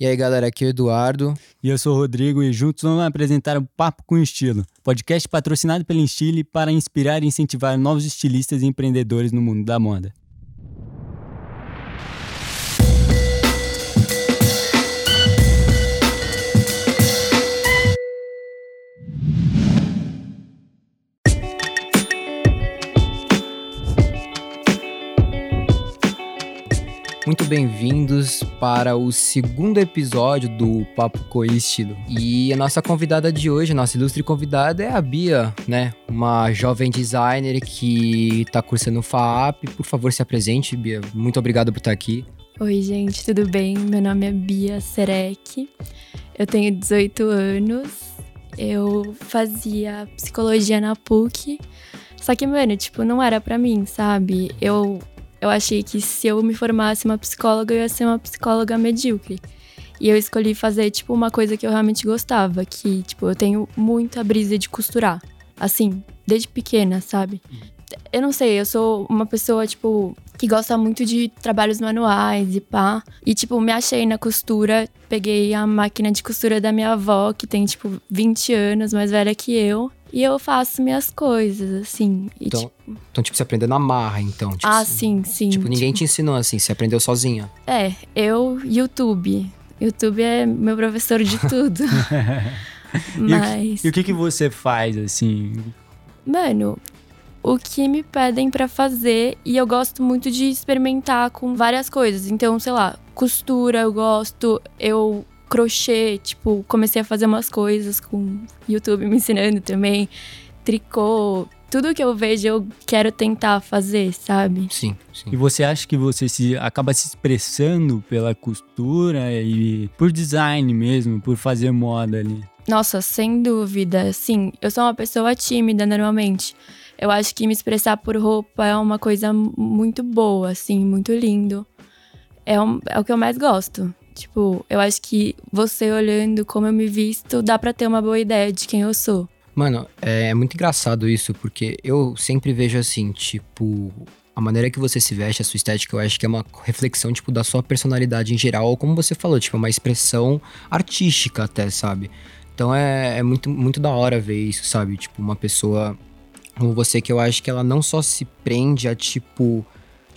E aí, galera, aqui é o Eduardo. E eu sou o Rodrigo e juntos vamos apresentar o Papo com Estilo, podcast patrocinado pela Instile para inspirar e incentivar novos estilistas e empreendedores no mundo da moda. Muito bem-vindos para o segundo episódio do Papo Coístido. E a nossa convidada de hoje, a nossa ilustre convidada é a Bia, né? Uma jovem designer que está cursando FAAP. Por favor, se apresente, Bia. Muito obrigado por estar aqui. Oi, gente, tudo bem? Meu nome é Bia Serek. Eu tenho 18 anos. Eu fazia psicologia na PUC. Só que, mano, tipo, não era para mim, sabe? Eu eu achei que se eu me formasse uma psicóloga, eu ia ser uma psicóloga medíocre. E eu escolhi fazer, tipo, uma coisa que eu realmente gostava, que, tipo, eu tenho muita brisa de costurar. Assim, desde pequena, sabe? Eu não sei, eu sou uma pessoa, tipo, que gosta muito de trabalhos manuais e pá. E, tipo, me achei na costura. Peguei a máquina de costura da minha avó, que tem, tipo, 20 anos, mais velha que eu. E eu faço minhas coisas, assim. Então, tipo... então, tipo, você aprendeu na marra, então. Tipo, ah, sim, sim. Tipo, ninguém tipo... te ensinou assim, você aprendeu sozinha. É, eu, YouTube. YouTube é meu professor de tudo. Mas. E o, que, e o que, que você faz, assim? Mano, o que me pedem para fazer e eu gosto muito de experimentar com várias coisas. Então, sei lá, costura eu gosto, eu crochê, tipo, comecei a fazer umas coisas com YouTube me ensinando também, tricô, tudo que eu vejo eu quero tentar fazer, sabe? Sim, sim. E você acha que você se acaba se expressando pela costura e por design mesmo, por fazer moda ali? Nossa, sem dúvida. Sim, eu sou uma pessoa tímida normalmente. Eu acho que me expressar por roupa é uma coisa muito boa, assim, muito lindo. É, um, é o que eu mais gosto. Tipo, eu acho que você olhando como eu me visto, dá para ter uma boa ideia de quem eu sou. Mano, é muito engraçado isso, porque eu sempre vejo assim, tipo, a maneira que você se veste, a sua estética, eu acho que é uma reflexão, tipo, da sua personalidade em geral, ou como você falou, tipo, é uma expressão artística até, sabe? Então é, é muito, muito da hora ver isso, sabe? Tipo, uma pessoa como você que eu acho que ela não só se prende a, tipo,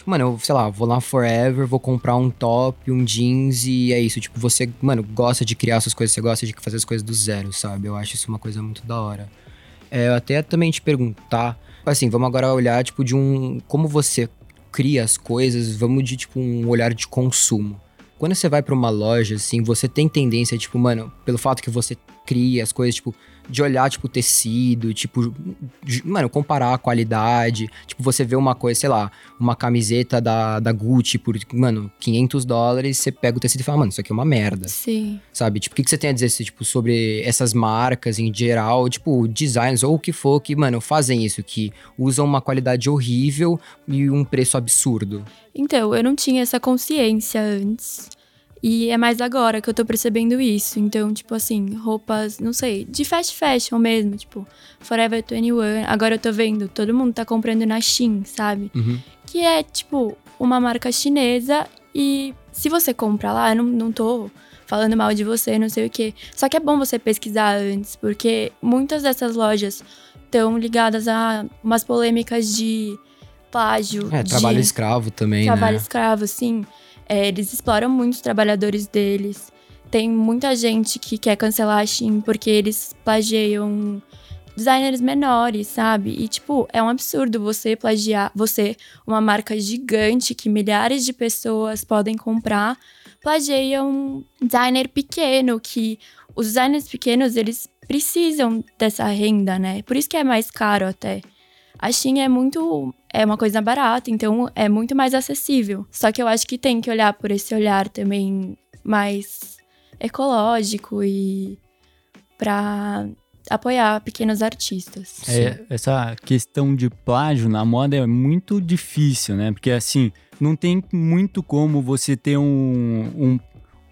Tipo, mano, eu, sei lá, vou lá forever, vou comprar um top, um jeans e é isso. Tipo, você, mano, gosta de criar suas coisas, você gosta de fazer as coisas do zero, sabe? Eu acho isso uma coisa muito da hora. É, eu até também te perguntar, assim, vamos agora olhar, tipo, de um. Como você cria as coisas, vamos de, tipo, um olhar de consumo. Quando você vai para uma loja, assim, você tem tendência, tipo, mano, pelo fato que você cria as coisas, tipo, de olhar, tipo, tecido, tipo, mano, comparar a qualidade. Tipo, você vê uma coisa, sei lá, uma camiseta da, da Gucci por, mano, 500 dólares, você pega o tecido e fala, mano, isso aqui é uma merda. Sim. Sabe? Tipo, o que, que você tem a dizer, tipo, sobre essas marcas em geral, tipo, designs ou o que for que, mano, fazem isso, que usam uma qualidade horrível e um preço absurdo? Então, eu não tinha essa consciência antes. E é mais agora que eu tô percebendo isso. Então, tipo assim, roupas, não sei, de fast fashion mesmo, tipo, Forever 21. Agora eu tô vendo, todo mundo tá comprando na Shein, sabe? Uhum. Que é, tipo, uma marca chinesa e se você compra lá, eu não, não tô falando mal de você, não sei o quê. Só que é bom você pesquisar antes, porque muitas dessas lojas estão ligadas a umas polêmicas de plágio. É, de trabalho escravo também, trabalho né? escravo, sim. É, eles exploram muito os trabalhadores deles. Tem muita gente que quer cancelar a Shein porque eles plagiam designers menores, sabe? E, tipo, é um absurdo você plagiar, você, uma marca gigante que milhares de pessoas podem comprar, plageia um designer pequeno que os designers pequenos, eles precisam dessa renda, né? Por isso que é mais caro até. A Shein é muito. É uma coisa barata, então é muito mais acessível. Só que eu acho que tem que olhar por esse olhar também mais ecológico e para apoiar pequenos artistas. É, essa questão de plágio na moda é muito difícil, né? Porque assim, não tem muito como você ter um, um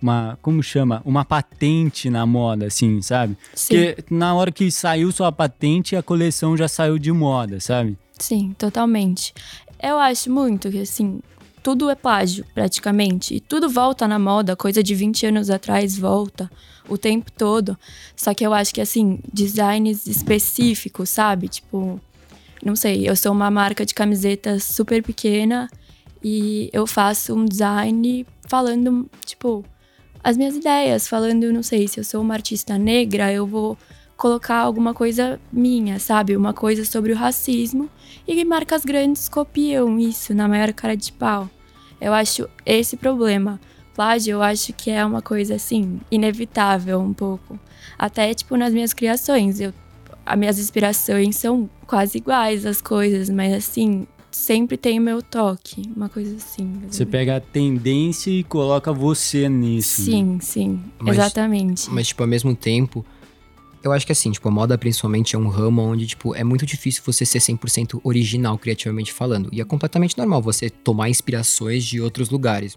uma, como chama? Uma patente na moda, assim, sabe? Sim. Porque na hora que saiu sua patente, a coleção já saiu de moda, sabe? Sim, totalmente. Eu acho muito que, assim, tudo é plágio, praticamente. E tudo volta na moda, coisa de 20 anos atrás volta o tempo todo. Só que eu acho que, assim, designs específicos, sabe? Tipo, não sei, eu sou uma marca de camiseta super pequena e eu faço um design falando, tipo, as minhas ideias, falando, não sei, se eu sou uma artista negra, eu vou colocar alguma coisa minha, sabe? Uma coisa sobre o racismo. E marcas grandes copiam isso na maior cara de pau. Eu acho esse problema. Plágio, eu acho que é uma coisa assim, inevitável um pouco. Até, tipo, nas minhas criações. Eu, as minhas inspirações são quase iguais as coisas, mas assim, sempre tem o meu toque, uma coisa assim. Você pega a tendência e coloca você nisso. Sim, né? sim, mas, exatamente. Mas, tipo, ao mesmo tempo, eu acho que assim, tipo, a moda principalmente é um ramo onde, tipo, é muito difícil você ser 100% original criativamente falando. E é completamente normal você tomar inspirações de outros lugares.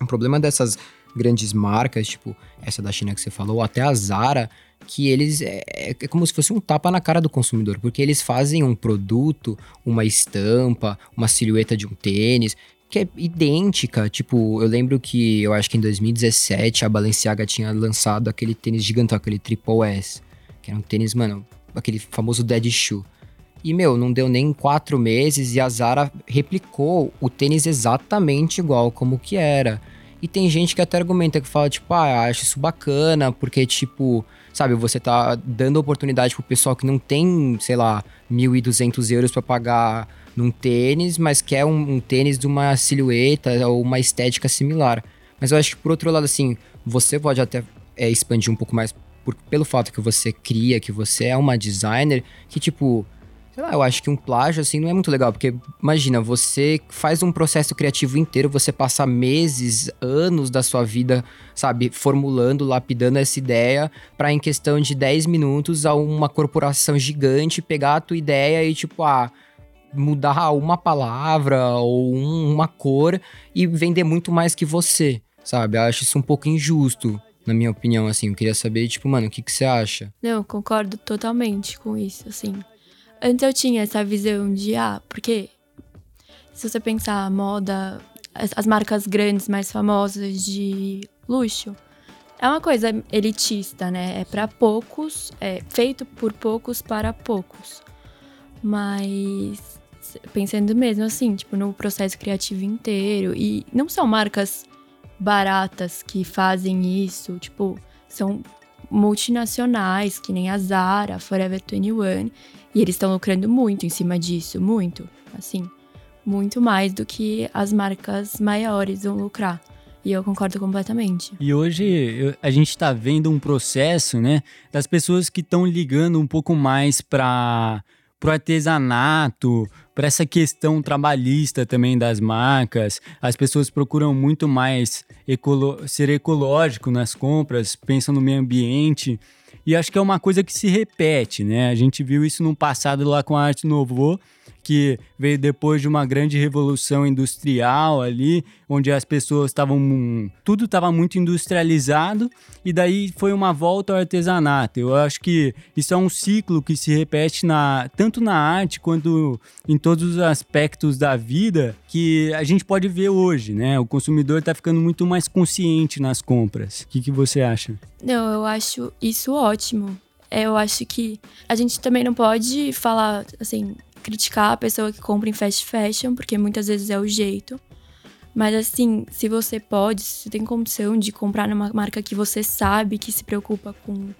O problema dessas grandes marcas, tipo essa da China que você falou, até a Zara, que eles é, é, como se fosse um tapa na cara do consumidor, porque eles fazem um produto, uma estampa, uma silhueta de um tênis que é idêntica. Tipo, eu lembro que eu acho que em 2017 a Balenciaga tinha lançado aquele tênis gigantão, aquele Triple S. Que era um tênis, mano, aquele famoso dead shoe. E, meu, não deu nem quatro meses e a Zara replicou o tênis exatamente igual como que era. E tem gente que até argumenta que fala, tipo, ah, acho isso bacana, porque, tipo, sabe, você tá dando oportunidade pro pessoal que não tem, sei lá, 1.200 euros para pagar num tênis, mas quer um, um tênis de uma silhueta ou uma estética similar. Mas eu acho que, por outro lado, assim, você pode até é, expandir um pouco mais por, pelo fato que você cria, que você é uma designer, que tipo, sei lá, eu acho que um plágio assim não é muito legal, porque imagina, você faz um processo criativo inteiro, você passa meses, anos da sua vida, sabe, formulando, lapidando essa ideia, para em questão de 10 minutos a uma corporação gigante pegar a tua ideia e tipo, ah, mudar uma palavra ou um, uma cor e vender muito mais que você, sabe? Eu acho isso um pouco injusto na minha opinião, assim. Eu queria saber, tipo, mano, o que, que você acha? Não, concordo totalmente com isso, assim. Antes eu tinha essa visão de, ah, porque se você pensar a moda, as, as marcas grandes, mais famosas de luxo, é uma coisa elitista, né? É para poucos, é feito por poucos para poucos. Mas pensando mesmo assim, tipo, no processo criativo inteiro. E não são marcas baratas que fazem isso, tipo, são multinacionais, que nem a Zara, a Forever 21, e eles estão lucrando muito em cima disso, muito, assim, muito mais do que as marcas maiores vão lucrar. E eu concordo completamente. E hoje eu, a gente está vendo um processo, né, das pessoas que estão ligando um pouco mais para pro artesanato, para essa questão trabalhista também das marcas. As pessoas procuram muito mais ecolo ser ecológico nas compras, pensam no meio ambiente. E acho que é uma coisa que se repete, né? A gente viu isso no passado lá com a Arte Novo, que veio depois de uma grande revolução industrial ali, onde as pessoas estavam. Tudo estava muito industrializado, e daí foi uma volta ao artesanato. Eu acho que isso é um ciclo que se repete na, tanto na arte quanto em todos os aspectos da vida que a gente pode ver hoje, né? O consumidor está ficando muito mais consciente nas compras. O que, que você acha? Não, eu acho isso ótimo. Eu acho que a gente também não pode falar assim, criticar a pessoa que compra em fast fashion, porque muitas vezes é o jeito. Mas assim, se você pode, se você tem condição de comprar numa marca que você sabe que se preocupa com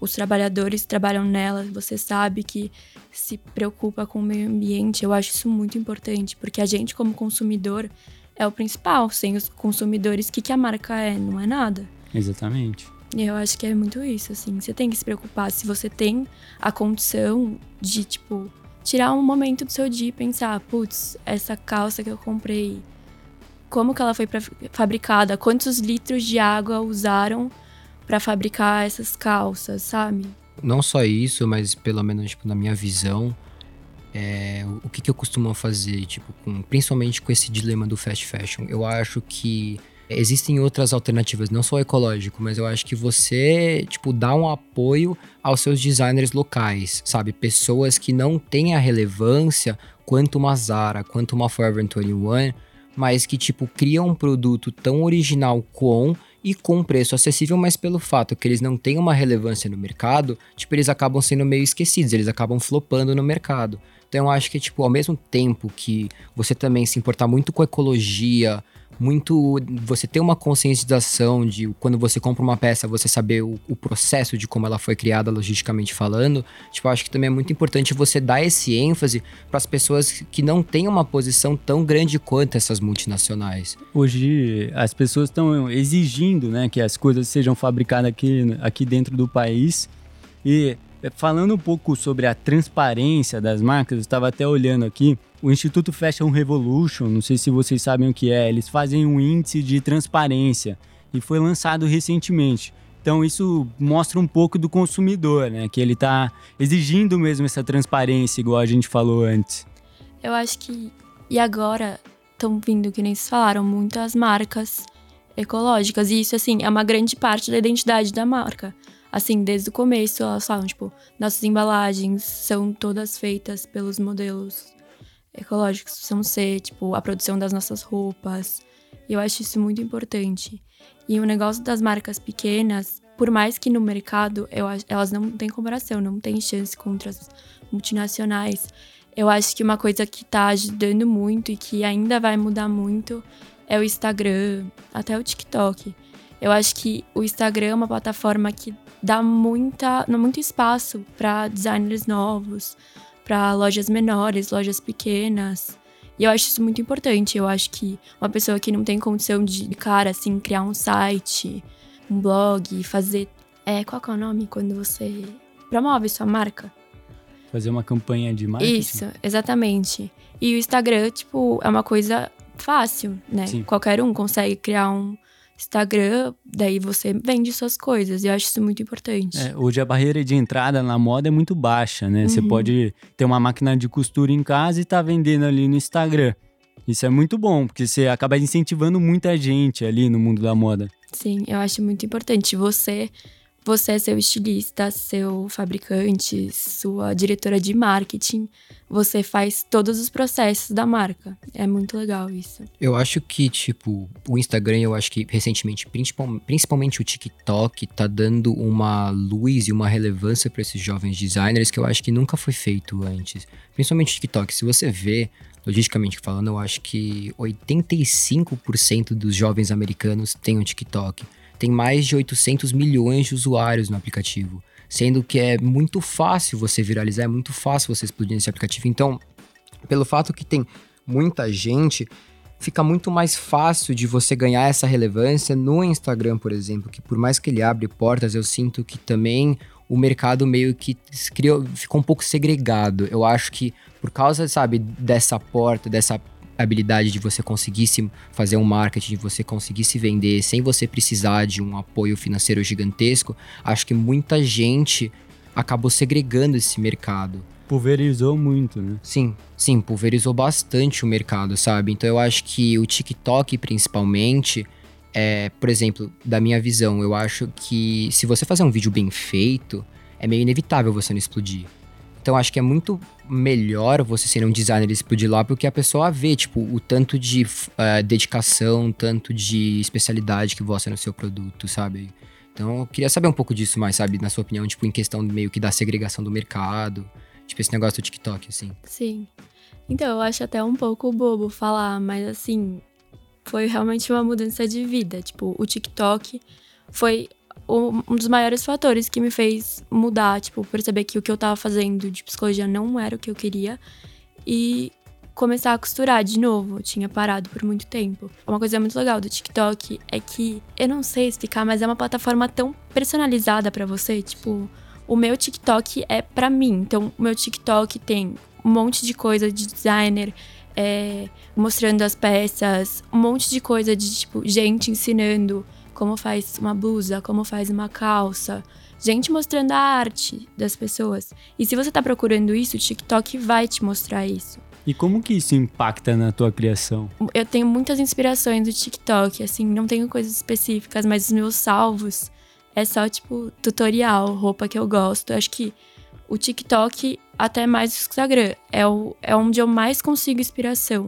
os trabalhadores que trabalham nela, você sabe que se preocupa com o meio ambiente, eu acho isso muito importante, porque a gente, como consumidor, é o principal. Sem os consumidores, o que, que a marca é? Não é nada. Exatamente. E eu acho que é muito isso, assim. Você tem que se preocupar. Se você tem a condição de, tipo, tirar um momento do seu dia e pensar, putz, essa calça que eu comprei, como que ela foi fabricada, quantos litros de água usaram para fabricar essas calças, sabe? Não só isso, mas pelo menos tipo, na minha visão, é, o que, que eu costumo fazer, tipo, com, principalmente com esse dilema do fast fashion. Eu acho que Existem outras alternativas, não só ecológico, mas eu acho que você, tipo, dá um apoio aos seus designers locais, sabe? Pessoas que não têm a relevância quanto uma Zara, quanto uma Forever 21, mas que, tipo, criam um produto tão original com e com preço acessível, mas pelo fato que eles não têm uma relevância no mercado, tipo, eles acabam sendo meio esquecidos, eles acabam flopando no mercado. Então eu acho que, tipo, ao mesmo tempo que você também se importar muito com a ecologia, muito você ter uma conscientização de quando você compra uma peça, você saber o, o, processo de como ela foi criada logisticamente falando. Tipo, acho que também é muito importante você dar esse ênfase para as pessoas que não têm uma posição tão grande quanto essas multinacionais. Hoje as pessoas estão exigindo, né, que as coisas sejam fabricadas aqui, aqui dentro do país e falando um pouco sobre a transparência das marcas, eu estava até olhando aqui, o Instituto Fashion Revolution, não sei se vocês sabem o que é, eles fazem um índice de transparência e foi lançado recentemente. Então isso mostra um pouco do consumidor, né? Que ele está exigindo mesmo essa transparência, igual a gente falou antes. Eu acho que e agora estão vindo, que nem vocês falaram, muitas marcas ecológicas e isso assim é uma grande parte da identidade da marca assim, desde o começo, elas falam, tipo, nossas embalagens são todas feitas pelos modelos ecológicos, são ser, tipo, a produção das nossas roupas. E eu acho isso muito importante. E o negócio das marcas pequenas, por mais que no mercado eu, elas não têm comparação, não têm chance contra as multinacionais. Eu acho que uma coisa que está ajudando muito e que ainda vai mudar muito é o Instagram, até o TikTok. Eu acho que o Instagram é uma plataforma que dá muita, muito espaço para designers novos, para lojas menores, lojas pequenas. E eu acho isso muito importante. Eu acho que uma pessoa que não tem condição de, cara, assim, criar um site, um blog, fazer. É, qual que é o nome quando você promove sua marca? Fazer uma campanha de marketing? Isso, exatamente. E o Instagram, tipo, é uma coisa fácil, né? Sim. Qualquer um consegue criar um, Instagram, daí você vende suas coisas. E eu acho isso muito importante. É, hoje a barreira de entrada na moda é muito baixa, né? Uhum. Você pode ter uma máquina de costura em casa e tá vendendo ali no Instagram. Isso é muito bom, porque você acaba incentivando muita gente ali no mundo da moda. Sim, eu acho muito importante. Você você é seu estilista, seu fabricante, sua diretora de marketing. Você faz todos os processos da marca. É muito legal isso. Eu acho que, tipo, o Instagram, eu acho que recentemente, principalmente o TikTok, tá dando uma luz e uma relevância para esses jovens designers que eu acho que nunca foi feito antes. Principalmente o TikTok. Se você vê, logisticamente falando, eu acho que 85% dos jovens americanos têm um TikTok tem mais de 800 milhões de usuários no aplicativo, sendo que é muito fácil você viralizar, é muito fácil você explodir nesse aplicativo. Então, pelo fato que tem muita gente, fica muito mais fácil de você ganhar essa relevância no Instagram, por exemplo, que por mais que ele abre portas, eu sinto que também o mercado meio que criou, ficou um pouco segregado. Eu acho que por causa, sabe, dessa porta, dessa habilidade de você conseguir se fazer um marketing, de você conseguir se vender sem você precisar de um apoio financeiro gigantesco, acho que muita gente acabou segregando esse mercado. Pulverizou muito, né? Sim, sim, pulverizou bastante o mercado, sabe? Então eu acho que o TikTok, principalmente, é, por exemplo, da minha visão, eu acho que se você fazer um vídeo bem feito, é meio inevitável você não explodir. Então acho que é muito melhor você ser um designer e explodir lá, porque a pessoa vê, tipo, o tanto de uh, dedicação, tanto de especialidade que você no seu produto, sabe? Então eu queria saber um pouco disso mais, sabe? Na sua opinião, tipo, em questão meio que da segregação do mercado, tipo, esse negócio do TikTok, assim. Sim. Então, eu acho até um pouco bobo falar, mas assim, foi realmente uma mudança de vida. Tipo, o TikTok foi um dos maiores fatores que me fez mudar, tipo, perceber que o que eu tava fazendo de psicologia não era o que eu queria e começar a costurar de novo. Eu tinha parado por muito tempo. Uma coisa muito legal do TikTok é que eu não sei explicar, mas é uma plataforma tão personalizada para você, tipo, o meu TikTok é para mim. Então, o meu TikTok tem um monte de coisa de designer, é, mostrando as peças, um monte de coisa de tipo gente ensinando como faz uma blusa, como faz uma calça. Gente mostrando a arte das pessoas. E se você tá procurando isso, o TikTok vai te mostrar isso. E como que isso impacta na tua criação? Eu tenho muitas inspirações do TikTok, assim, não tenho coisas específicas, mas os meus salvos é só, tipo, tutorial, roupa que eu gosto. Eu acho que o TikTok, até mais o Instagram, é, o, é onde eu mais consigo inspiração.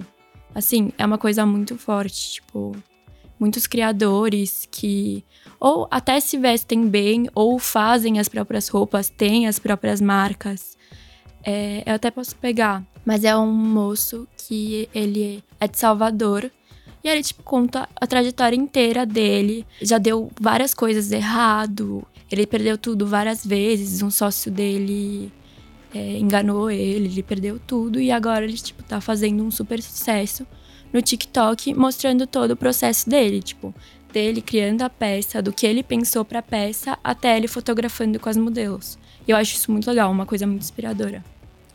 Assim, é uma coisa muito forte, tipo, muitos criadores que ou até se vestem bem ou fazem as próprias roupas, têm as próprias marcas. É, eu até posso pegar, mas é um moço que ele é de Salvador e ele tipo conta a trajetória inteira dele. Já deu várias coisas errado, ele perdeu tudo várias vezes, um sócio dele é, enganou ele, ele perdeu tudo e agora ele tipo tá fazendo um super sucesso no TikTok, mostrando todo o processo dele, tipo, dele criando a peça, do que ele pensou para a peça, até ele fotografando com as modelos. E eu acho isso muito legal, uma coisa muito inspiradora.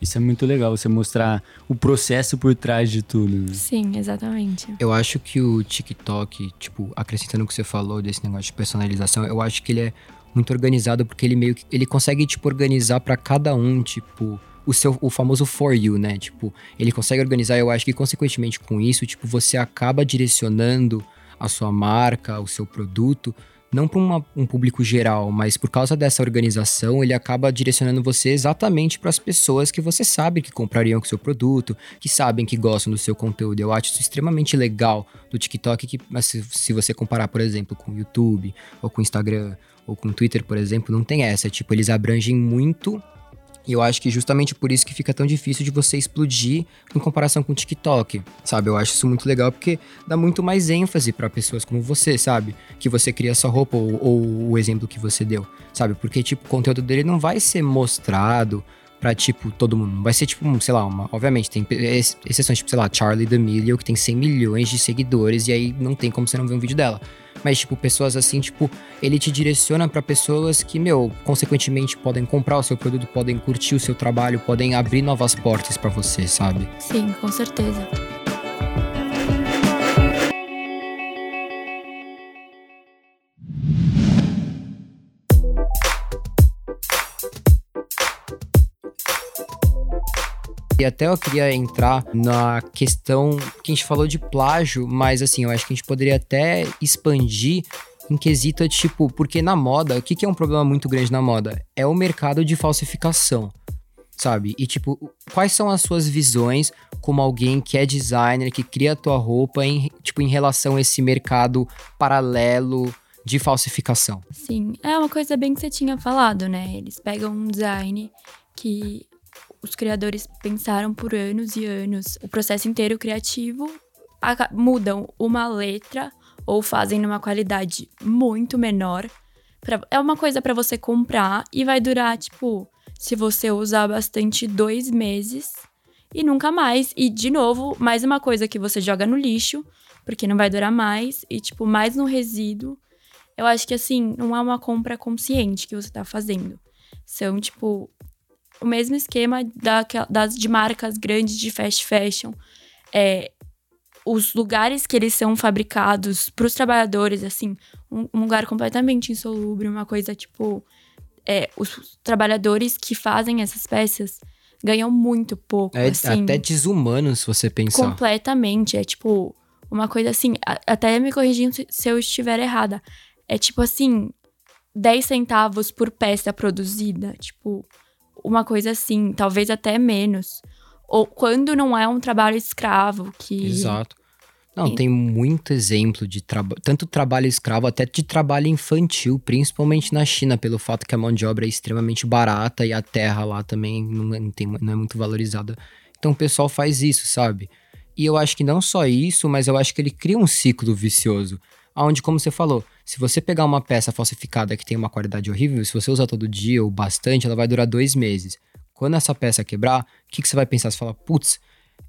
Isso é muito legal, você mostrar o processo por trás de tudo. Né? Sim, exatamente. Eu acho que o TikTok, tipo, acrescentando o que você falou desse negócio de personalização, eu acho que ele é muito organizado porque ele meio que ele consegue tipo organizar para cada um, tipo, o seu o famoso for you, né? Tipo, ele consegue organizar, eu acho que consequentemente com isso, tipo, você acaba direcionando a sua marca, o seu produto, não para um público geral, mas por causa dessa organização, ele acaba direcionando você exatamente para as pessoas que você sabe que comprariam o seu produto, que sabem que gostam do seu conteúdo. Eu acho isso extremamente legal do TikTok, que se, se você comparar, por exemplo, com o YouTube, ou com o Instagram, ou com o Twitter, por exemplo, não tem essa. Tipo, eles abrangem muito e eu acho que justamente por isso que fica tão difícil de você explodir em comparação com o TikTok, sabe? Eu acho isso muito legal porque dá muito mais ênfase para pessoas como você, sabe? Que você cria essa roupa ou, ou o exemplo que você deu, sabe? Porque, tipo, o conteúdo dele não vai ser mostrado pra, tipo, todo mundo. Vai ser, tipo, sei lá, uma. Obviamente, tem exceções, tipo, sei lá, Charlie D'Amelio, que tem 100 milhões de seguidores, e aí não tem como você não ver um vídeo dela. Mas, tipo, pessoas assim, tipo, ele te direciona para pessoas que, meu, consequentemente podem comprar o seu produto, podem curtir o seu trabalho, podem abrir novas portas para você, sabe? Sim, com certeza. E até eu queria entrar na questão que a gente falou de plágio, mas assim, eu acho que a gente poderia até expandir em quesito tipo, porque na moda, o que, que é um problema muito grande na moda? É o mercado de falsificação, sabe? E tipo, quais são as suas visões como alguém que é designer, que cria a tua roupa em, tipo, em relação a esse mercado paralelo de falsificação? Sim, é uma coisa bem que você tinha falado, né? Eles pegam um design que os criadores pensaram por anos e anos o processo inteiro criativo, mudam uma letra ou fazem numa qualidade muito menor. Pra, é uma coisa para você comprar e vai durar, tipo, se você usar bastante, dois meses e nunca mais. E, de novo, mais uma coisa que você joga no lixo, porque não vai durar mais, e, tipo, mais no resíduo. Eu acho que, assim, não é uma compra consciente que você tá fazendo. São, tipo, o mesmo esquema da, das de marcas grandes de fast fashion. É, os lugares que eles são fabricados para os trabalhadores, assim, um, um, lugar completamente insolúvel, uma coisa tipo. É, os trabalhadores que fazem essas peças ganham muito pouco. É assim, até desumano, se você pensar. Completamente. É tipo, uma coisa assim. Até me corrigindo se eu estiver errada. É tipo assim, 10 centavos por peça produzida. Tipo, uma coisa assim, talvez até menos. Ou quando não é um trabalho escravo que. Exato. Não, tem muito exemplo de trabalho, tanto trabalho escravo até de trabalho infantil, principalmente na China, pelo fato que a mão de obra é extremamente barata e a terra lá também não é, tem, não é muito valorizada. Então o pessoal faz isso, sabe? E eu acho que não só isso, mas eu acho que ele cria um ciclo vicioso onde, como você falou, se você pegar uma peça falsificada que tem uma qualidade horrível, se você usar todo dia ou bastante, ela vai durar dois meses. Quando essa peça quebrar, o que, que você vai pensar? Você fala, putz,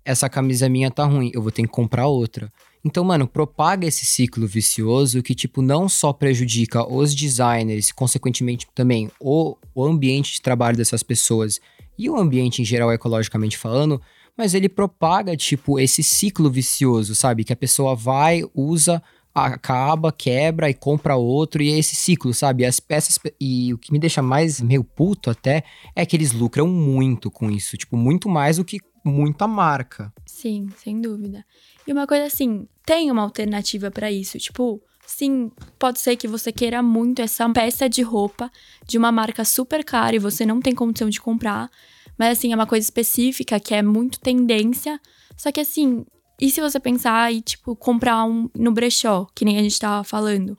essa camisa minha tá ruim, eu vou ter que comprar outra. Então, mano, propaga esse ciclo vicioso que, tipo, não só prejudica os designers, consequentemente também o, o ambiente de trabalho dessas pessoas e o ambiente em geral, ecologicamente falando, mas ele propaga, tipo, esse ciclo vicioso, sabe? Que a pessoa vai, usa, acaba, quebra e compra outro, e é esse ciclo, sabe? As peças. E o que me deixa mais meio puto até é que eles lucram muito com isso, tipo, muito mais do que muita marca. Sim, sem dúvida. E uma coisa assim, tem uma alternativa para isso, tipo. Sim, pode ser que você queira muito essa peça de roupa de uma marca super cara e você não tem condição de comprar. Mas assim, é uma coisa específica que é muito tendência. Só que assim, E se você pensar e, tipo, comprar um no brechó, que nem a gente tava falando,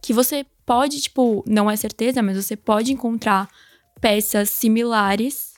que você pode, tipo, não é certeza, mas você pode encontrar peças similares.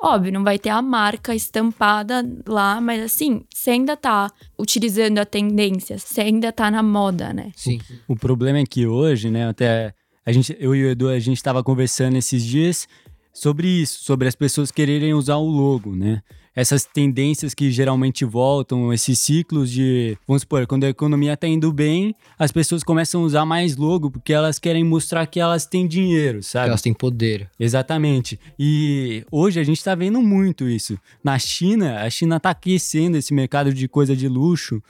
Óbvio, não vai ter a marca estampada lá, mas assim, você ainda tá utilizando a tendência, você ainda tá na moda, né? Sim. O problema é que hoje, né, até a gente, eu e o Edu, a gente estava conversando esses dias sobre isso, sobre as pessoas quererem usar o logo, né? Essas tendências que geralmente voltam, esses ciclos de, vamos supor, quando a economia está indo bem, as pessoas começam a usar mais logo porque elas querem mostrar que elas têm dinheiro, sabe? Elas têm poder. Exatamente. E hoje a gente está vendo muito isso. Na China, a China está aquecendo esse mercado de coisa de luxo.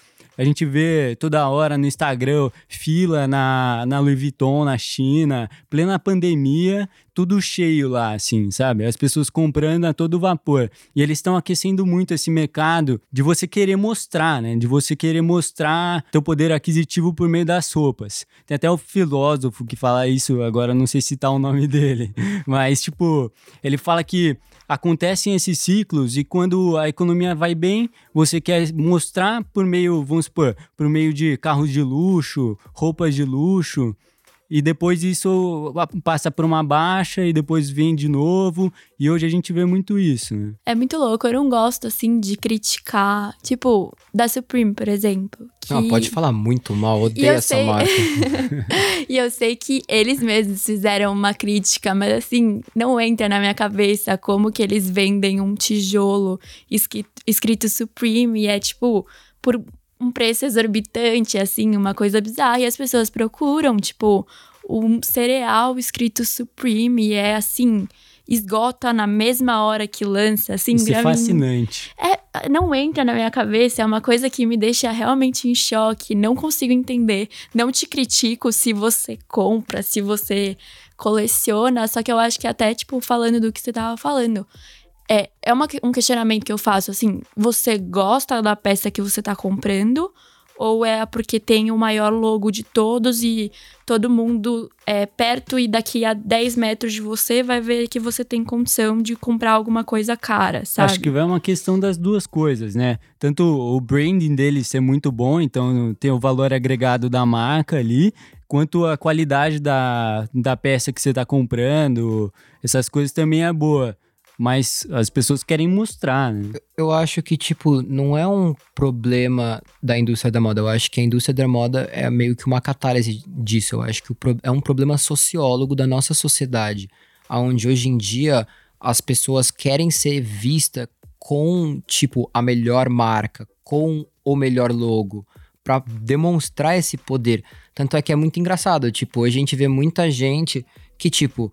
A gente vê toda hora no Instagram fila na, na Louis Vuitton, na China, plena pandemia, tudo cheio lá, assim, sabe? As pessoas comprando a todo vapor. E eles estão aquecendo muito esse mercado de você querer mostrar, né? De você querer mostrar teu poder aquisitivo por meio das roupas. Tem até o filósofo que fala isso, agora não sei citar o nome dele, mas, tipo, ele fala que acontecem esses ciclos e quando a economia vai bem, você quer mostrar por meio, vamos supor, por meio de carros de luxo, roupas de luxo, e depois isso passa por uma baixa e depois vem de novo. E hoje a gente vê muito isso, né? É muito louco, eu não gosto, assim, de criticar. Tipo, da Supreme, por exemplo. Que... Não, pode falar muito mal, odeio essa sei... marca. e eu sei que eles mesmos fizeram uma crítica, mas assim, não entra na minha cabeça como que eles vendem um tijolo escrito, escrito Supreme e é tipo, por um preço exorbitante, assim, uma coisa bizarra. E as pessoas procuram, tipo, um cereal escrito Supreme e é assim, esgota na mesma hora que lança, assim, Isso é fascinante. É, não entra na minha cabeça, é uma coisa que me deixa realmente em choque, não consigo entender. Não te critico se você compra, se você coleciona, só que eu acho que até, tipo, falando do que você tava falando, é, é uma, um questionamento que eu faço, assim, você gosta da peça que você tá comprando? Ou é porque tem o maior logo de todos e todo mundo é perto e daqui a 10 metros de você vai ver que você tem condição de comprar alguma coisa cara, sabe? Acho que vai uma questão das duas coisas, né? Tanto o branding dele ser muito bom, então tem o valor agregado da marca ali, quanto a qualidade da, da peça que você está comprando, essas coisas também é boa mas as pessoas querem mostrar, né? Eu acho que, tipo, não é um problema da indústria da moda. Eu acho que a indústria da moda é meio que uma catálise disso. Eu acho que é um problema sociólogo da nossa sociedade, onde hoje em dia as pessoas querem ser vistas com, tipo, a melhor marca, com o melhor logo, para demonstrar esse poder. Tanto é que é muito engraçado, tipo, hoje a gente vê muita gente que, tipo,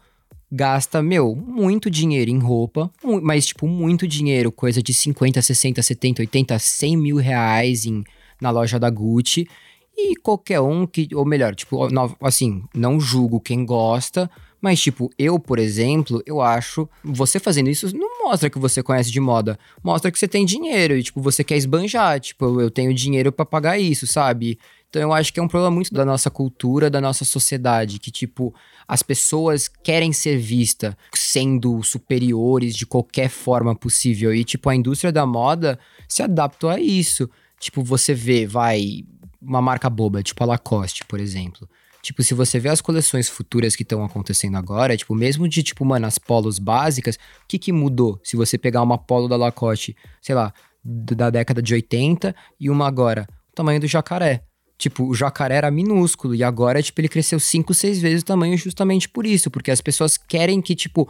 gasta, meu, muito dinheiro em roupa, mas, tipo, muito dinheiro, coisa de 50, 60, 70, 80, 100 mil reais em, na loja da Gucci. E qualquer um que, ou melhor, tipo, assim, não julgo quem gosta, mas, tipo, eu, por exemplo, eu acho. Você fazendo isso não mostra que você conhece de moda. Mostra que você tem dinheiro e, tipo, você quer esbanjar. Tipo, eu tenho dinheiro para pagar isso, sabe? Então eu acho que é um problema muito da nossa cultura, da nossa sociedade, que, tipo, as pessoas querem ser vistas sendo superiores de qualquer forma possível. E, tipo, a indústria da moda se adaptou a isso. Tipo, você vê, vai, uma marca boba, tipo a Lacoste, por exemplo. Tipo, se você vê as coleções futuras que estão acontecendo agora, tipo, mesmo de, tipo, mano, as polos básicas, o que que mudou? Se você pegar uma polo da Lacoste, sei lá, da década de 80 e uma agora, o tamanho do jacaré. Tipo, o jacaré era minúsculo e agora, tipo, ele cresceu cinco, seis vezes o tamanho justamente por isso, porque as pessoas querem que, tipo,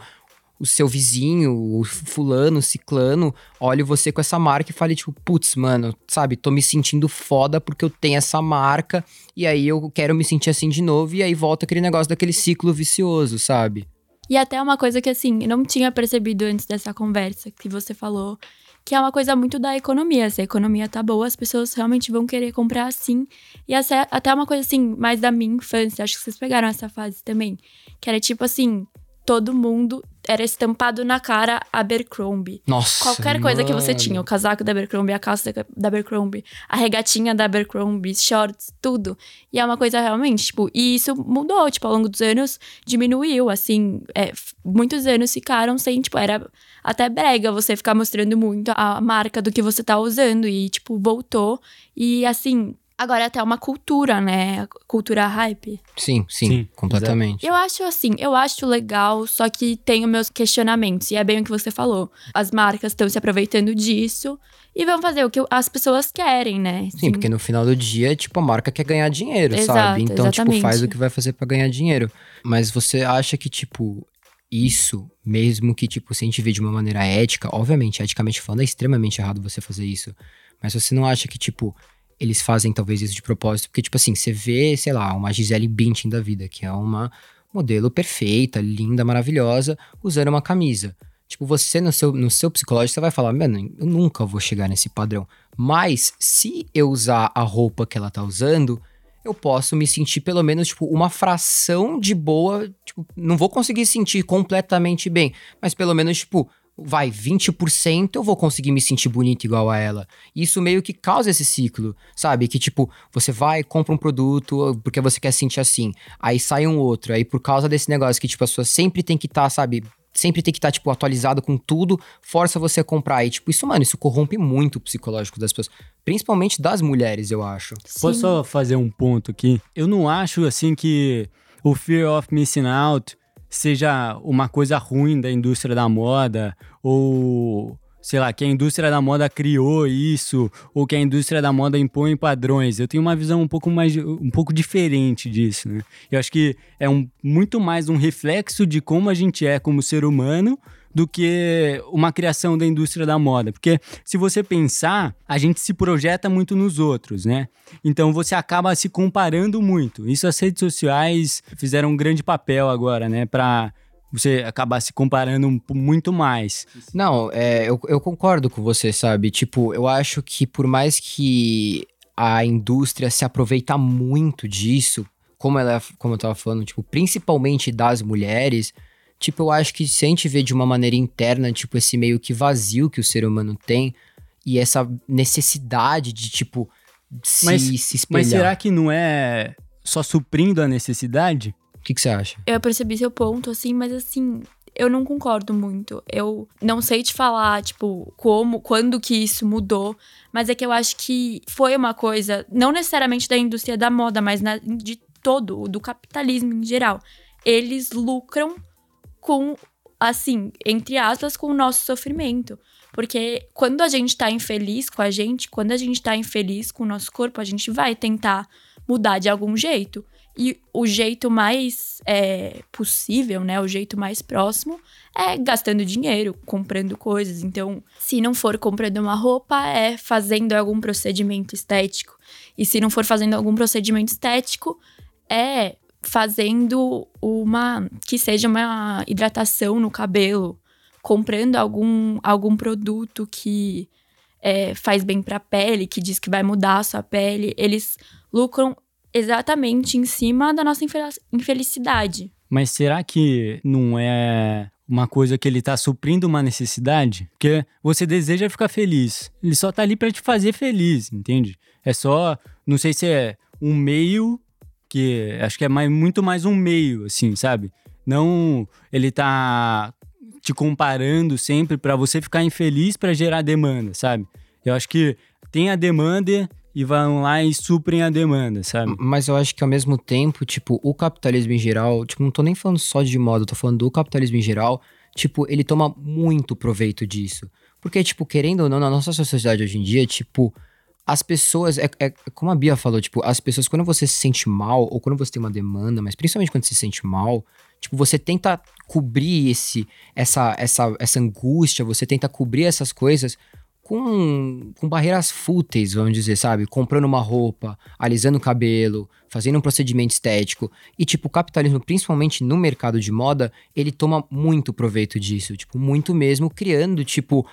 o seu vizinho, o fulano, o ciclano, olhe você com essa marca e fale, tipo, putz, mano, sabe, tô me sentindo foda porque eu tenho essa marca e aí eu quero me sentir assim de novo e aí volta aquele negócio daquele ciclo vicioso, sabe? E até uma coisa que, assim, eu não tinha percebido antes dessa conversa que você falou, que é uma coisa muito da economia. Se a economia tá boa, as pessoas realmente vão querer comprar assim. E até uma coisa, assim, mais da minha infância, acho que vocês pegaram essa fase também, que era tipo assim, todo mundo era estampado na cara Abercrombie. Nossa. Qualquer coisa que você tinha, o casaco da Abercrombie, a calça da Abercrombie, a regatinha da Abercrombie, shorts, tudo. E é uma coisa realmente, tipo, e isso mudou, tipo, ao longo dos anos diminuiu, assim, é, muitos anos ficaram sem, tipo, era até brega você ficar mostrando muito a marca do que você tá usando e, tipo, voltou. E, assim, agora é até uma cultura, né? Cultura hype. Sim, sim, Sim, completamente. Eu acho assim, eu acho legal, só que tenho meus questionamentos. E é bem o que você falou. As marcas estão se aproveitando disso e vão fazer o que as pessoas querem, né? Sim, porque no final do dia, tipo, a marca quer ganhar dinheiro, Exato, sabe? Então, tipo, exatamente. faz o que vai fazer pra ganhar dinheiro. Mas você acha que, tipo, isso, mesmo que, tipo, se a gente vê de uma maneira ética, obviamente, eticamente falando, é extremamente errado você fazer isso. Mas você não acha que, tipo, eles fazem talvez isso de propósito? Porque, tipo assim, você vê, sei lá, uma Gisele Bündchen da vida, que é uma modelo perfeita, linda, maravilhosa, usando uma camisa. Tipo, você no seu, no seu psicológico, você vai falar, mano, eu nunca vou chegar nesse padrão. Mas, se eu usar a roupa que ela tá usando, eu posso me sentir pelo menos, tipo, uma fração de boa. Tipo, não vou conseguir sentir completamente bem, mas pelo menos, tipo, vai, 20% eu vou conseguir me sentir bonito igual a ela. Isso meio que causa esse ciclo, sabe? Que, tipo, você vai, compra um produto porque você quer sentir assim, aí sai um outro, aí por causa desse negócio que, tipo, a pessoa sempre tem que estar, sabe? Sempre tem que estar, tipo, atualizado com tudo, força você a comprar. E, tipo, isso, mano, isso corrompe muito o psicológico das pessoas. Principalmente das mulheres, eu acho. Posso Sim. só fazer um ponto aqui? Eu não acho assim que o fear of missing out seja uma coisa ruim da indústria da moda ou sei lá, que a indústria da moda criou isso ou que a indústria da moda impõe padrões. Eu tenho uma visão um pouco mais um pouco diferente disso, né? Eu acho que é um, muito mais um reflexo de como a gente é como ser humano do que uma criação da indústria da moda. Porque se você pensar, a gente se projeta muito nos outros, né? Então você acaba se comparando muito. Isso as redes sociais fizeram um grande papel agora, né? Pra você acabar se comparando muito mais. Não, é, eu, eu concordo com você, sabe? Tipo, eu acho que por mais que a indústria se aproveita muito disso, como ela, como eu tava falando, tipo, principalmente das mulheres, tipo, eu acho que se a gente vê de uma maneira interna, tipo, esse meio que vazio que o ser humano tem e essa necessidade de, tipo, se, Mas- se espelhar. Mas será que não é só suprindo a necessidade? O que, que você acha? Eu percebi seu ponto, assim, mas assim, eu não concordo muito. Eu não sei te falar, tipo, como, quando que isso mudou, mas é que eu acho que foi uma coisa, não necessariamente da indústria da moda, mas na- de todo, do capitalismo em geral. Eles lucram com, assim, entre aspas, com o nosso sofrimento. Porque quando a gente tá infeliz com a gente, quando a gente tá infeliz com o nosso corpo, a gente vai tentar mudar de algum jeito. E o jeito mais é, possível, né? O jeito mais próximo é gastando dinheiro, comprando coisas. Então, se não for comprando uma roupa, é fazendo algum procedimento estético. E se não for fazendo algum procedimento estético, é fazendo uma. que seja uma hidratação no cabelo, comprando algum, algum produto que é, faz bem pra pele, que diz que vai mudar a sua pele. Eles lucram exatamente em cima da nossa infel- infelicidade. Mas será que não é uma coisa que ele tá suprindo uma necessidade? Porque você deseja ficar feliz. Ele só tá ali pra te fazer feliz, entende? É só, não sei se é um meio que acho que é mais, muito mais um meio, assim, sabe? Não ele tá te comparando sempre pra você ficar infeliz pra gerar demanda, sabe? Eu acho que tem a demanda e vão lá e suprem a demanda, sabe? Mas eu acho que ao mesmo tempo, tipo, o capitalismo em geral, tipo, não tô nem falando só de moda, tô falando do capitalismo em geral, tipo, ele toma muito proveito disso. Porque, tipo, querendo ou não, na nossa sociedade hoje em dia, tipo, as pessoas, é, é como a Bia falou, tipo, as pessoas, quando você se sente mal, ou quando você tem uma demanda, mas principalmente quando você se sente mal, tipo, você tenta cobrir esse, essa, essa, essa angústia, você tenta cobrir essas coisas com, com barreiras fúteis, vamos dizer, sabe? Comprando uma roupa, alisando o cabelo, fazendo um procedimento estético. E, tipo, o capitalismo, principalmente no mercado de moda, ele toma muito proveito disso. Tipo, muito mesmo, criando, tipo,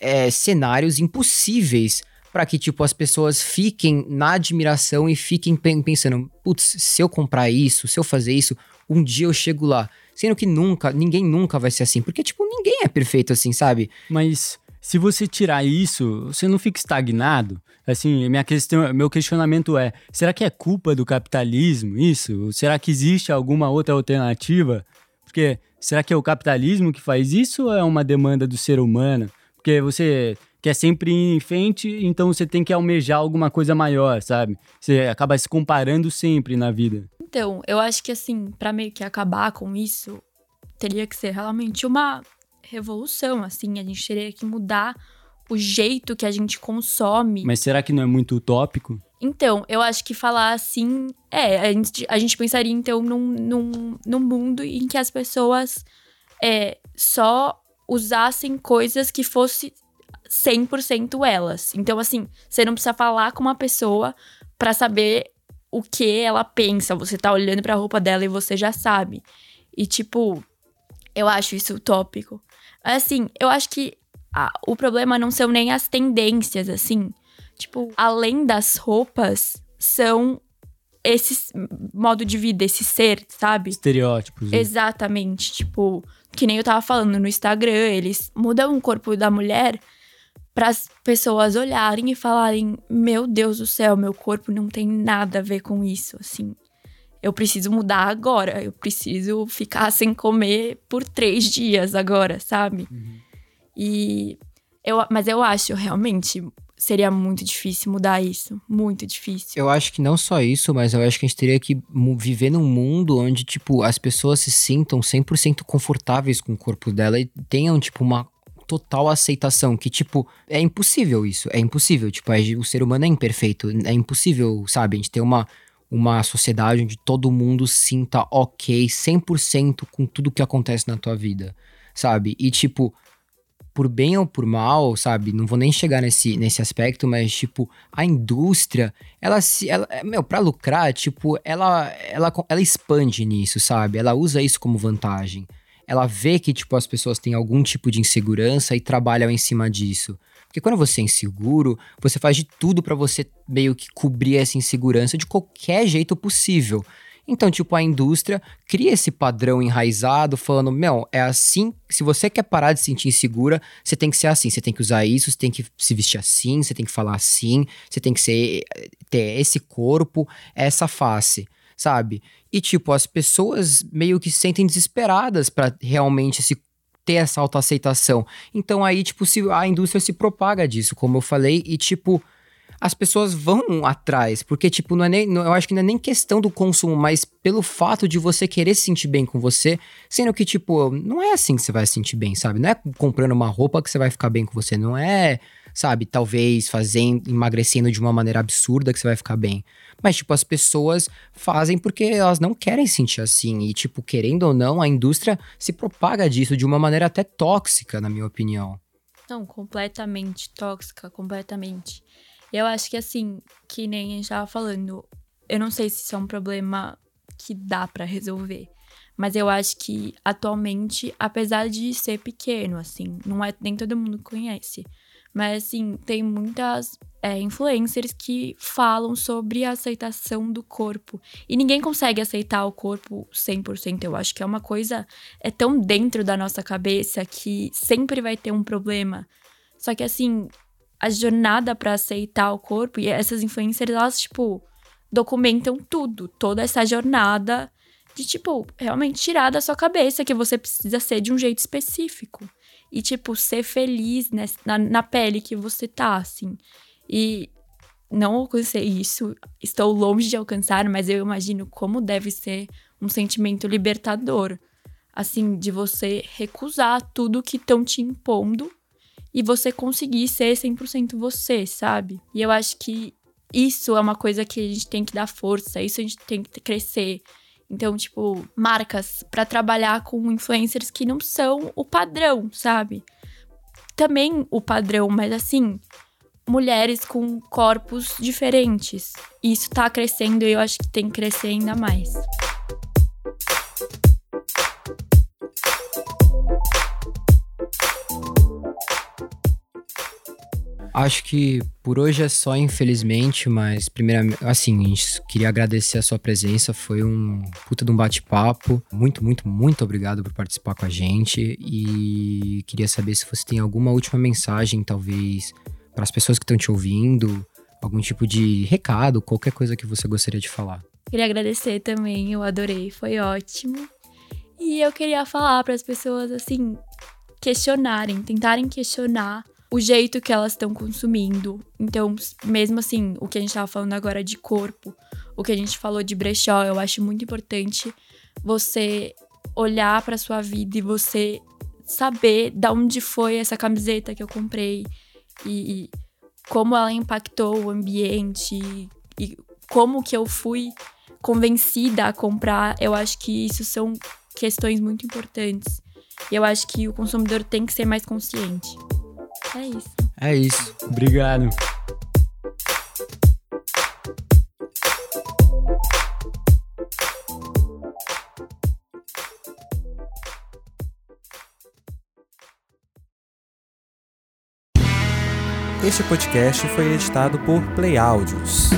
é, cenários impossíveis para que, tipo, as pessoas fiquem na admiração e fiquem pensando, putz, se eu comprar isso, se eu fazer isso, um dia eu chego lá. Sendo que nunca, ninguém nunca vai ser assim. Porque, tipo, ninguém é perfeito assim, sabe? Mas se você tirar isso, você não fica estagnado? Assim, minha questão, meu questionamento é: será que é culpa do capitalismo isso? Será que existe alguma outra alternativa? Porque será que é o capitalismo que faz isso ou é uma demanda do ser humano? Porque você quer sempre ir em frente, então você tem que almejar alguma coisa maior, sabe? Você acaba se comparando sempre na vida. Então, eu acho que assim, para meio que acabar com isso, teria que ser realmente uma revolução, assim, a gente teria que mudar o jeito que a gente consome. Mas será que não é muito utópico? Então, eu acho que falar assim. É, a gente, a gente pensaria então num, num, num mundo em que as pessoas é, só usassem coisas que fosse 100% elas. Então, assim, você não precisa falar com uma pessoa para saber o que ela pensa. Você tá olhando pra roupa dela e você já sabe. E, tipo, eu acho isso utópico. Assim, eu acho que a, o problema não são nem as tendências, assim. Tipo, além das roupas, são esse modo de vida, esse ser, sabe? Estereótipos. Né? Exatamente. Tipo, que nem eu tava falando no Instagram, eles mudam o corpo da mulher para as pessoas olharem e falarem: Meu Deus do céu, meu corpo não tem nada a ver com isso, assim. Eu preciso mudar agora, eu preciso ficar sem comer por três dias agora, sabe? Uhum. E eu, mas eu acho realmente seria muito difícil mudar isso. Muito difícil. Eu acho que não só isso, mas eu acho que a gente teria que viver num mundo onde, tipo, as pessoas se sintam 100% confortáveis com o corpo dela e tenham, tipo, uma total aceitação. Que, tipo, é impossível isso. É impossível. Tipo, o ser humano é imperfeito. É impossível, sabe? A gente ter uma, uma sociedade onde todo mundo sinta ok 100% com tudo que acontece na tua vida. Sabe? E, tipo, por bem ou por mal, sabe? Não vou nem chegar nesse, nesse aspecto, mas, tipo, a indústria, ela se. Ela, meu, pra lucrar, tipo, ela, ela, ela expande nisso, sabe? Ela usa isso como vantagem. Ela vê que, tipo, as pessoas têm algum tipo de insegurança e trabalham em cima disso. Porque quando você é inseguro, você faz de tudo para você meio que cobrir essa insegurança de qualquer jeito possível. Então, tipo, a indústria cria esse padrão enraizado, falando: meu, é assim. Se você quer parar de se sentir insegura, você tem que ser assim. Você tem que usar isso, você tem que se vestir assim, você tem que falar assim, você tem que ser, ter esse corpo, essa face, sabe? E, tipo, as pessoas meio que se sentem desesperadas para realmente se ter essa autoaceitação. Então, aí, tipo, se a indústria se propaga disso, como eu falei, e, tipo as pessoas vão atrás, porque, tipo, não é nem, não, eu acho que não é nem questão do consumo, mas pelo fato de você querer se sentir bem com você, sendo que, tipo, não é assim que você vai se sentir bem, sabe? Não é comprando uma roupa que você vai ficar bem com você, não é, sabe, talvez fazendo, emagrecendo de uma maneira absurda que você vai ficar bem. Mas, tipo, as pessoas fazem porque elas não querem se sentir assim, e, tipo, querendo ou não, a indústria se propaga disso de uma maneira até tóxica, na minha opinião. Não, completamente tóxica, completamente. Eu acho que assim, que nem a gente tava falando, eu não sei se isso é um problema que dá para resolver. Mas eu acho que atualmente, apesar de ser pequeno, assim, não é nem todo mundo conhece. Mas assim, tem muitas é, influencers que falam sobre a aceitação do corpo. E ninguém consegue aceitar o corpo 100%. Eu acho que é uma coisa é tão dentro da nossa cabeça que sempre vai ter um problema. Só que assim, a jornada para aceitar o corpo e essas influencers elas tipo documentam tudo, toda essa jornada de tipo realmente tirar da sua cabeça que você precisa ser de um jeito específico e tipo ser feliz nessa, na, na pele que você tá assim. E não alcancei isso, estou longe de alcançar, mas eu imagino como deve ser um sentimento libertador, assim, de você recusar tudo que estão te impondo e você conseguir ser 100% você, sabe? E eu acho que isso é uma coisa que a gente tem que dar força, isso a gente tem que crescer. Então, tipo, marcas para trabalhar com influencers que não são o padrão, sabe? Também o padrão, mas assim, mulheres com corpos diferentes. Isso tá crescendo e eu acho que tem que crescer ainda mais. Acho que por hoje é só, infelizmente, mas primeiramente, assim, queria agradecer a sua presença, foi um puta de um bate-papo. Muito, muito, muito obrigado por participar com a gente e queria saber se você tem alguma última mensagem, talvez, para as pessoas que estão te ouvindo, algum tipo de recado, qualquer coisa que você gostaria de falar. Queria agradecer também, eu adorei, foi ótimo. E eu queria falar para as pessoas assim, questionarem, tentarem questionar o jeito que elas estão consumindo. Então, mesmo assim, o que a gente estava falando agora de corpo, o que a gente falou de brechó, eu acho muito importante você olhar para sua vida e você saber da onde foi essa camiseta que eu comprei e, e como ela impactou o ambiente e como que eu fui convencida a comprar. Eu acho que isso são questões muito importantes. E eu acho que o consumidor tem que ser mais consciente. É isso. É isso. Obrigado. Este podcast foi editado por Play Áudios.